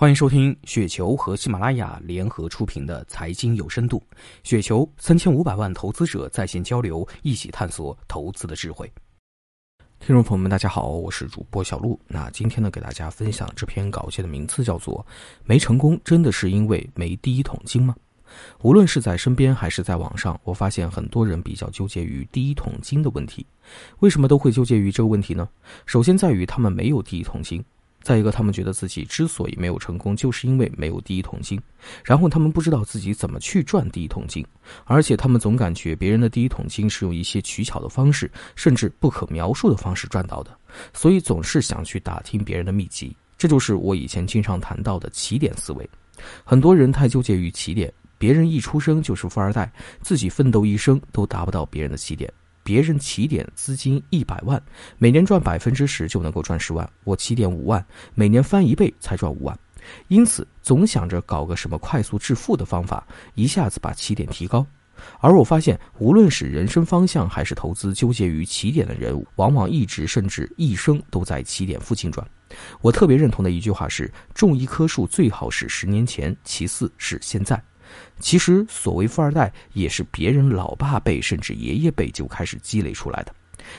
欢迎收听雪球和喜马拉雅联合出品的《财经有深度》，雪球三千五百万投资者在线交流，一起探索投资的智慧。听众朋友们，大家好，我是主播小璐。那今天呢，给大家分享这篇稿件的名字叫做《没成功真的是因为没第一桶金吗》。无论是在身边还是在网上，我发现很多人比较纠结于第一桶金的问题。为什么都会纠结于这个问题呢？首先在于他们没有第一桶金。再一个，他们觉得自己之所以没有成功，就是因为没有第一桶金，然后他们不知道自己怎么去赚第一桶金，而且他们总感觉别人的第一桶金是用一些取巧的方式，甚至不可描述的方式赚到的，所以总是想去打听别人的秘籍。这就是我以前经常谈到的起点思维。很多人太纠结于起点，别人一出生就是富二代，自己奋斗一生都达不到别人的起点。别人起点资金一百万，每年赚百分之十就能够赚十万。我起点五万，每年翻一倍才赚五万。因此，总想着搞个什么快速致富的方法，一下子把起点提高。而我发现，无论是人生方向还是投资，纠结于起点的人，往往一直甚至一生都在起点附近转。我特别认同的一句话是：种一棵树最好是十年前，其次是现在。其实，所谓富二代，也是别人老爸辈甚至爷爷辈就开始积累出来的。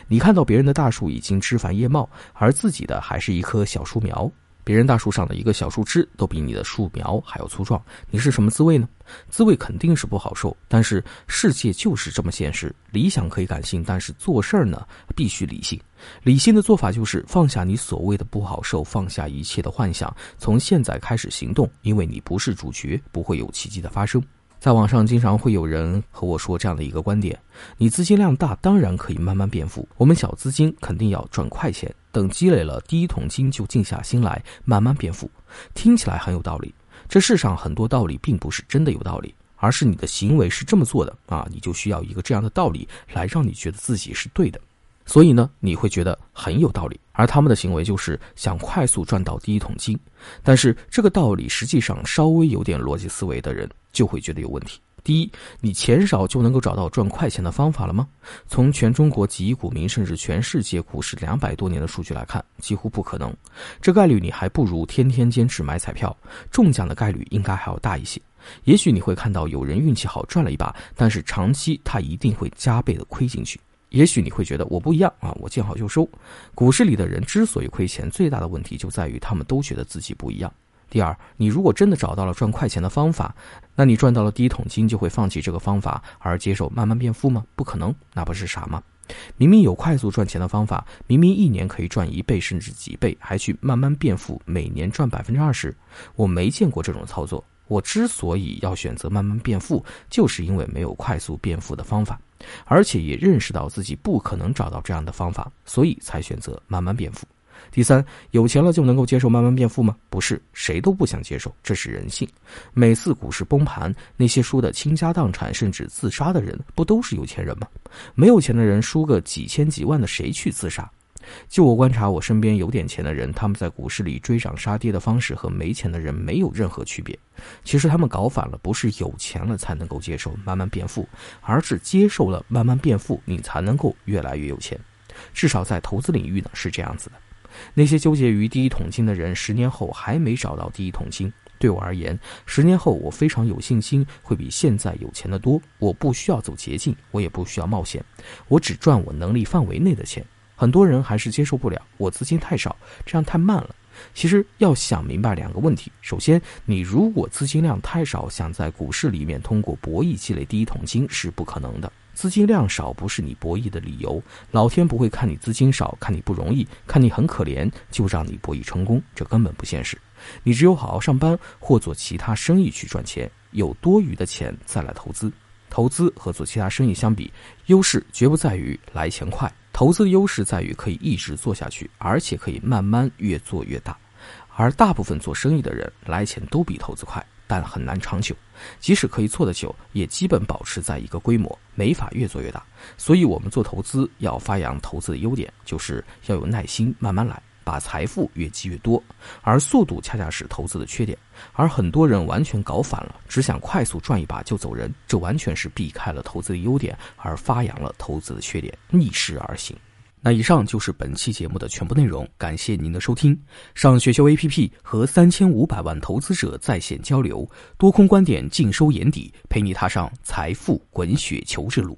你看到别人的大树已经枝繁叶茂，而自己的还是一棵小树苗。别人大树上的一个小树枝都比你的树苗还要粗壮，你是什么滋味呢？滋味肯定是不好受。但是世界就是这么现实，理想可以感性，但是做事儿呢必须理性。理性的做法就是放下你所谓的不好受，放下一切的幻想，从现在开始行动，因为你不是主角，不会有奇迹的发生。在网上经常会有人和我说这样的一个观点：你资金量大，当然可以慢慢变富；我们小资金肯定要赚快钱，等积累了第一桶金就静下心来慢慢变富。听起来很有道理，这世上很多道理并不是真的有道理，而是你的行为是这么做的啊，你就需要一个这样的道理来让你觉得自己是对的。所以呢，你会觉得很有道理，而他们的行为就是想快速赚到第一桶金。但是这个道理实际上稍微有点逻辑思维的人。就会觉得有问题。第一，你钱少就能够找到赚快钱的方法了吗？从全中国几亿股民，甚至全世界股市两百多年的数据来看，几乎不可能。这概率你还不如天天坚持买彩票，中奖的概率应该还要大一些。也许你会看到有人运气好赚了一把，但是长期他一定会加倍的亏进去。也许你会觉得我不一样啊，我见好就收。股市里的人之所以亏钱，最大的问题就在于他们都觉得自己不一样。第二，你如果真的找到了赚快钱的方法，那你赚到了第一桶金就会放弃这个方法而接受慢慢变富吗？不可能，那不是傻吗？明明有快速赚钱的方法，明明一年可以赚一倍甚至几倍，还去慢慢变富，每年赚百分之二十，我没见过这种操作。我之所以要选择慢慢变富，就是因为没有快速变富的方法，而且也认识到自己不可能找到这样的方法，所以才选择慢慢变富。第三，有钱了就能够接受慢慢变富吗？不是，谁都不想接受，这是人性。每次股市崩盘，那些输得倾家荡产甚至自杀的人，不都是有钱人吗？没有钱的人输个几千几万的，谁去自杀？就我观察，我身边有点钱的人，他们在股市里追涨杀跌的方式和没钱的人没有任何区别。其实他们搞反了，不是有钱了才能够接受慢慢变富，而是接受了慢慢变富，你才能够越来越有钱。至少在投资领域呢，是这样子的。那些纠结于第一桶金的人，十年后还没找到第一桶金。对我而言，十年后我非常有信心会比现在有钱的多。我不需要走捷径，我也不需要冒险，我只赚我能力范围内的钱。很多人还是接受不了，我资金太少，这样太慢了。其实要想明白两个问题：首先，你如果资金量太少，想在股市里面通过博弈积累第一桶金是不可能的。资金量少不是你博弈的理由，老天不会看你资金少，看你不容易，看你很可怜就让你博弈成功，这根本不现实。你只有好好上班或做其他生意去赚钱，有多余的钱再来投资。投资和做其他生意相比，优势绝不在于来钱快，投资的优势在于可以一直做下去，而且可以慢慢越做越大。而大部分做生意的人来钱都比投资快。但很难长久，即使可以做得久，也基本保持在一个规模，没法越做越大。所以，我们做投资要发扬投资的优点，就是要有耐心，慢慢来，把财富越积越多。而速度恰恰是投资的缺点，而很多人完全搞反了，只想快速赚一把就走人，这完全是避开了投资的优点，而发扬了投资的缺点，逆势而行。那以上就是本期节目的全部内容，感谢您的收听。上雪球 APP 和三千五百万投资者在线交流，多空观点尽收眼底，陪你踏上财富滚雪球之路。